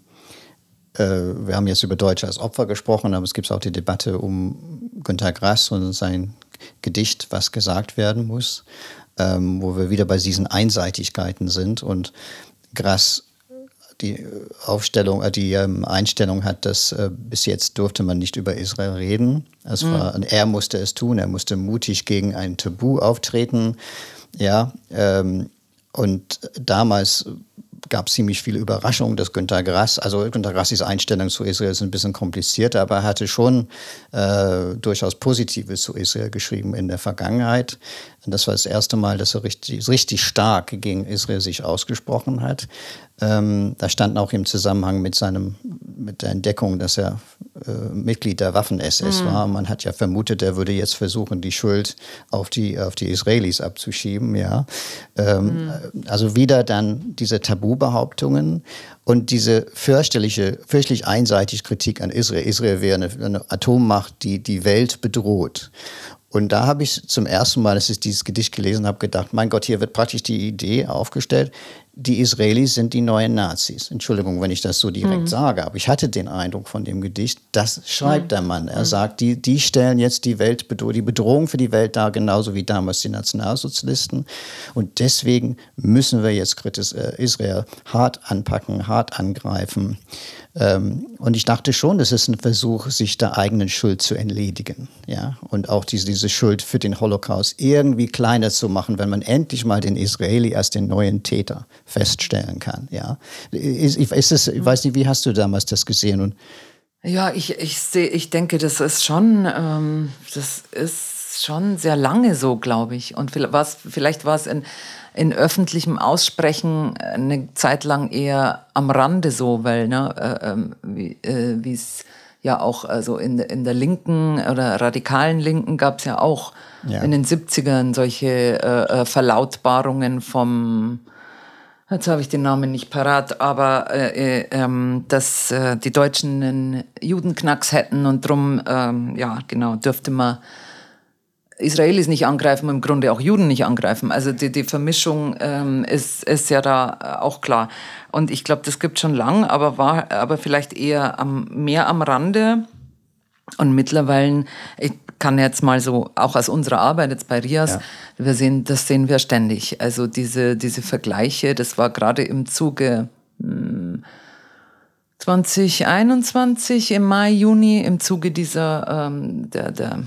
äh, wir haben jetzt über Deutsche als Opfer gesprochen, aber es gibt auch die Debatte um Günter Grass und sein Gedicht, was gesagt werden muss, ähm, wo wir wieder bei diesen Einseitigkeiten sind. Und Grass die Aufstellung, äh, die ähm, Einstellung hat, dass äh, bis jetzt durfte man nicht über Israel reden. Es mhm. war, er musste es tun, er musste mutig gegen ein Tabu auftreten. Ja, ähm, und damals gab ziemlich viele Überraschungen, dass Günter Grass, also Günter Grassis Einstellung zu Israel ist ein bisschen komplizierter, aber er hatte schon äh, durchaus Positives zu Israel geschrieben in der Vergangenheit. Und das war das erste Mal, dass er richtig, richtig stark gegen Israel sich ausgesprochen hat. Ähm, da stand auch im Zusammenhang mit seinem, mit der Entdeckung, dass er äh, Mitglied der Waffen-SS mhm. war. Man hat ja vermutet, er würde jetzt versuchen, die Schuld auf die, auf die Israelis abzuschieben, ja. Ähm, mhm. Also wieder dann diese Tabubehauptungen und diese fürchterliche, fürchterlich einseitige Kritik an Israel. Israel wäre eine, eine Atommacht, die die Welt bedroht. Und da habe ich zum ersten Mal, als ich dieses Gedicht gelesen habe, gedacht, mein Gott, hier wird praktisch die Idee aufgestellt, die Israelis sind die neuen Nazis. Entschuldigung, wenn ich das so direkt mhm. sage, aber ich hatte den Eindruck von dem Gedicht, das schreibt mhm. der Mann. Er mhm. sagt, die, die stellen jetzt die Welt, die Bedrohung für die Welt dar, genauso wie damals die Nationalsozialisten. Und deswegen müssen wir jetzt äh, Israel hart anpacken, hart angreifen. Ähm, und ich dachte schon, das ist ein Versuch, sich der eigenen Schuld zu entledigen. Ja? Und auch diese, diese Schuld für den Holocaust irgendwie kleiner zu machen, wenn man endlich mal den Israeli als den neuen Täter feststellen kann. Ja? Ist, ist es, ich weiß nicht, wie hast du damals das gesehen? Und ja, ich, ich, seh, ich denke, das ist schon, ähm, das ist schon sehr lange so, glaube ich. Und vielleicht war es in in öffentlichem Aussprechen eine Zeit lang eher am Rande so, weil, ne, äh, ähm, wie äh, es ja auch also in, in der linken oder radikalen Linken gab es ja auch ja. in den 70ern solche äh, äh, Verlautbarungen vom, jetzt habe ich den Namen nicht parat, aber äh, äh, ähm, dass äh, die Deutschen einen Judenknacks hätten und drum, ähm, ja genau, dürfte man Israelis nicht angreifen, im Grunde auch Juden nicht angreifen. Also die, die Vermischung ähm, ist, ist ja da äh, auch klar. Und ich glaube, das gibt schon lang, aber war aber vielleicht eher am, mehr am Rande. Und mittlerweile, ich kann jetzt mal so, auch aus unserer Arbeit jetzt bei Rias, ja. wir sehen, das sehen wir ständig. Also diese, diese Vergleiche, das war gerade im Zuge hm, 2021 im Mai, Juni, im Zuge dieser, ähm, der, der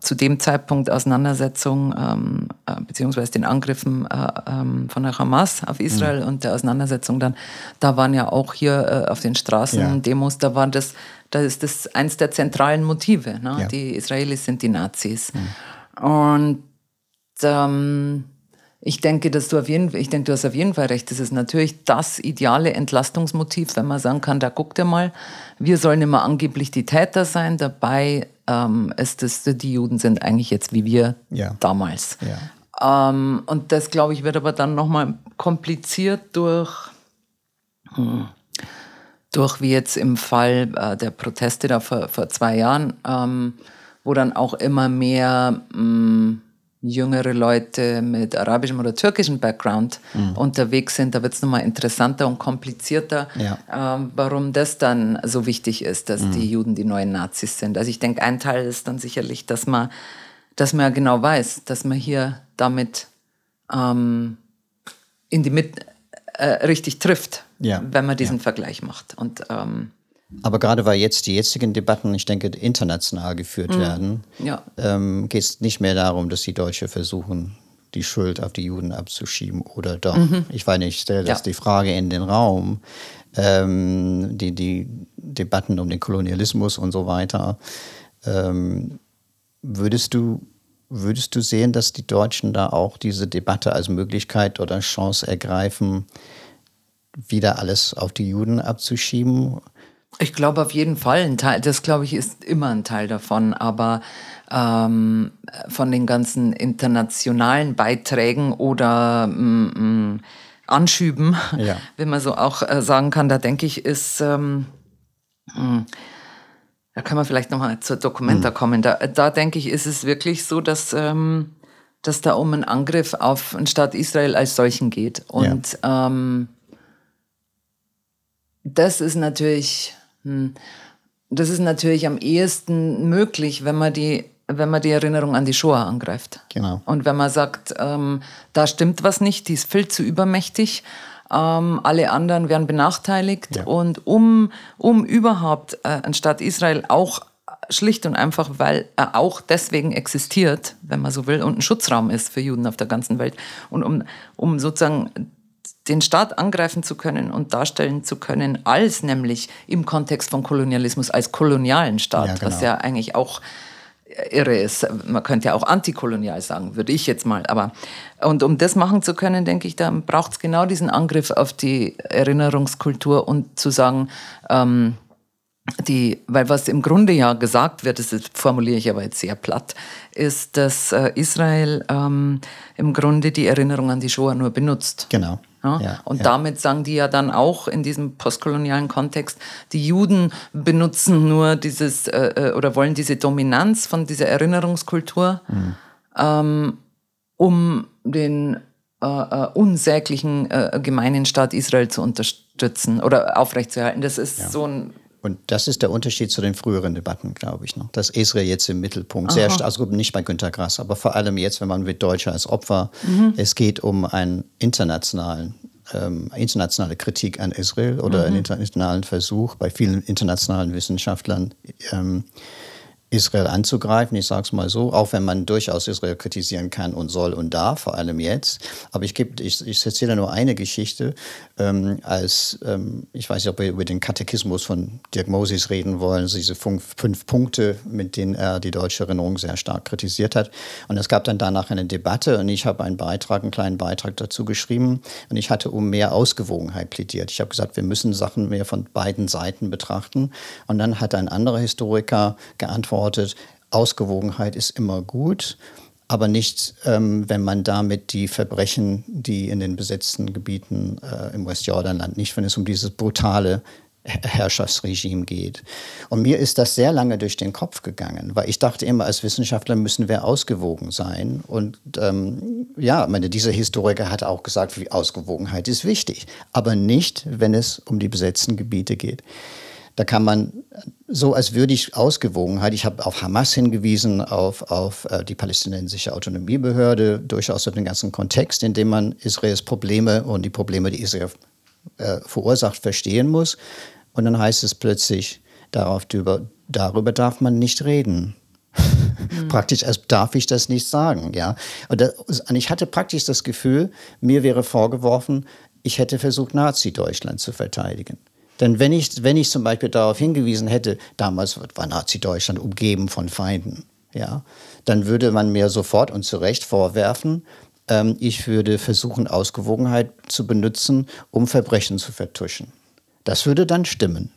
zu dem Zeitpunkt Auseinandersetzung ähm, äh, beziehungsweise den Angriffen äh, ähm, von der Hamas auf Israel mhm. und der Auseinandersetzung dann, da waren ja auch hier äh, auf den Straßen ja. Demos, da war das, da ist das eins der zentralen Motive. Ne? Ja. Die Israelis sind die Nazis. Mhm. Und ähm, ich denke, dass du auf jeden, ich denke, du hast auf jeden Fall recht. Das ist natürlich das ideale Entlastungsmotiv, wenn man sagen kann, da guckt ihr mal, wir sollen immer angeblich die Täter sein. Dabei ähm, ist es, die Juden sind eigentlich jetzt wie wir ja. damals. Ja. Ähm, und das, glaube ich, wird aber dann nochmal kompliziert durch, hm, durch wie jetzt im Fall äh, der Proteste da vor, vor zwei Jahren, ähm, wo dann auch immer mehr mh, hm, jüngere Leute mit arabischem oder türkischem Background mhm. unterwegs sind, da wird es nochmal interessanter und komplizierter, ja. ähm, warum das dann so wichtig ist, dass mhm. die Juden die neuen Nazis sind. Also ich denke, ein Teil ist dann sicherlich, dass man, dass man genau weiß, dass man hier damit ähm, in die Mitte äh, richtig trifft, ja. wenn man diesen ja. Vergleich macht. Und ähm, aber gerade weil jetzt die jetzigen Debatten, ich denke, international geführt mhm. werden, ja. ähm, geht es nicht mehr darum, dass die Deutsche versuchen, die Schuld auf die Juden abzuschieben oder doch. Mhm. Ich nicht, ich stelle das ja. die Frage in den Raum. Ähm, die, die Debatten um den Kolonialismus und so weiter. Ähm, würdest du Würdest du sehen, dass die Deutschen da auch diese Debatte als Möglichkeit oder Chance ergreifen, wieder alles auf die Juden abzuschieben? Ich glaube auf jeden Fall ein Teil, das glaube ich ist immer ein Teil davon, aber ähm, von den ganzen internationalen Beiträgen oder mm, mm, Anschüben, ja. <laughs> wenn man so auch äh, sagen kann, da denke ich, ist, ähm, mm, da können wir vielleicht nochmal zur Dokumenta mhm. kommen, da, da denke ich, ist es wirklich so, dass, ähm, dass da um einen Angriff auf den Staat Israel als solchen geht und ja. ähm, das ist natürlich. Das ist natürlich am ehesten möglich, wenn man die, wenn man die Erinnerung an die Shoah angreift. Genau. Und wenn man sagt, ähm, da stimmt was nicht, die ist viel zu übermächtig, ähm, alle anderen werden benachteiligt. Ja. Und um, um überhaupt äh, ein Staat Israel auch schlicht und einfach, weil er auch deswegen existiert, wenn man so will, und ein Schutzraum ist für Juden auf der ganzen Welt. Und um, um sozusagen den Staat angreifen zu können und darstellen zu können, als nämlich im Kontext von Kolonialismus, als kolonialen Staat, ja, genau. was ja eigentlich auch irre ist. Man könnte ja auch antikolonial sagen, würde ich jetzt mal. Aber und um das machen zu können, denke ich, da braucht es genau diesen Angriff auf die Erinnerungskultur und zu sagen, ähm, die, weil was im Grunde ja gesagt wird, das formuliere ich aber jetzt sehr platt, ist, dass äh, Israel ähm, im Grunde die Erinnerung an die Shoah nur benutzt. Genau. Ja? Ja, und ja. damit sagen die ja dann auch in diesem postkolonialen Kontext, die Juden benutzen nur dieses äh, äh oder wollen diese Dominanz von dieser Erinnerungskultur, mhm. ähm, um den äh, äh, unsäglichen äh, gemeinen Staat Israel zu unterstützen oder aufrechtzuerhalten. Das ist so ein und das ist der Unterschied zu den früheren Debatten, glaube ich. Noch. Dass Israel jetzt im Mittelpunkt, sehr also nicht bei Günter Grass, aber vor allem jetzt, wenn man mit Deutsche als Opfer, mhm. es geht um einen internationalen ähm, internationale Kritik an Israel oder mhm. einen internationalen Versuch bei vielen internationalen Wissenschaftlern, ähm, Israel anzugreifen. Ich sage es mal so, auch wenn man durchaus Israel kritisieren kann und soll und darf, vor allem jetzt. Aber ich, ich, ich erzähle nur eine Geschichte, ähm, als, ähm, ich weiß nicht, ob wir über den Katechismus von Dirk Moses reden wollen, also diese fünf, fünf Punkte, mit denen er die deutsche Erinnerung sehr stark kritisiert hat. Und es gab dann danach eine Debatte und ich habe einen Beitrag, einen kleinen Beitrag dazu geschrieben und ich hatte um mehr Ausgewogenheit plädiert. Ich habe gesagt, wir müssen Sachen mehr von beiden Seiten betrachten. Und dann hat ein anderer Historiker geantwortet, beantwortet, Ausgewogenheit ist immer gut, aber nicht, ähm, wenn man damit die Verbrechen, die in den besetzten Gebieten äh, im Westjordanland, nicht wenn es um dieses brutale Herrschaftsregime geht. Und mir ist das sehr lange durch den Kopf gegangen, weil ich dachte immer, als Wissenschaftler müssen wir ausgewogen sein. Und ähm, ja, meine, dieser Historiker hat auch gesagt, wie Ausgewogenheit ist wichtig, aber nicht, wenn es um die besetzten Gebiete geht. Da kann man so, als würde ich Ausgewogenheit, ich habe auf Hamas hingewiesen, auf, auf äh, die palästinensische Autonomiebehörde, durchaus auf den ganzen Kontext, in dem man Israels Probleme und die Probleme, die Israel äh, verursacht, verstehen muss. Und dann heißt es plötzlich, darauf, darüber, darüber darf man nicht reden. Mhm. <laughs> praktisch als darf ich das nicht sagen, ja. Und, das, und ich hatte praktisch das Gefühl, mir wäre vorgeworfen, ich hätte versucht, Nazi-Deutschland zu verteidigen. Denn wenn ich, wenn ich zum Beispiel darauf hingewiesen hätte, damals war Nazi-Deutschland umgeben von Feinden, ja, dann würde man mir sofort und zu Recht vorwerfen, ähm, ich würde versuchen, Ausgewogenheit zu benutzen, um Verbrechen zu vertuschen. Das würde dann stimmen.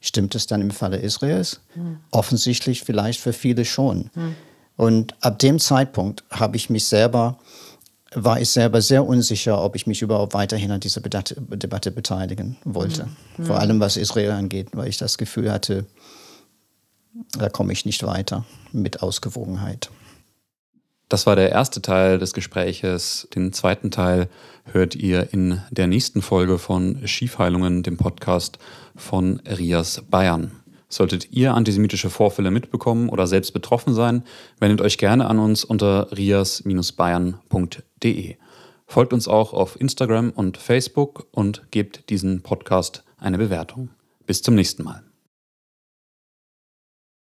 Stimmt es dann im Falle Israels? Hm. Offensichtlich vielleicht für viele schon. Hm. Und ab dem Zeitpunkt habe ich mich selber war ich selber sehr unsicher, ob ich mich überhaupt weiterhin an dieser Debatte, Debatte beteiligen wollte. Mhm. Vor allem was Israel angeht, weil ich das Gefühl hatte, da komme ich nicht weiter mit Ausgewogenheit. Das war der erste Teil des Gespräches. Den zweiten Teil hört ihr in der nächsten Folge von Schiefheilungen, dem Podcast von Rias Bayern. Solltet ihr antisemitische Vorfälle mitbekommen oder selbst betroffen sein, wendet euch gerne an uns unter rias-bayern.de. Folgt uns auch auf Instagram und Facebook und gebt diesen Podcast eine Bewertung. Bis zum nächsten Mal.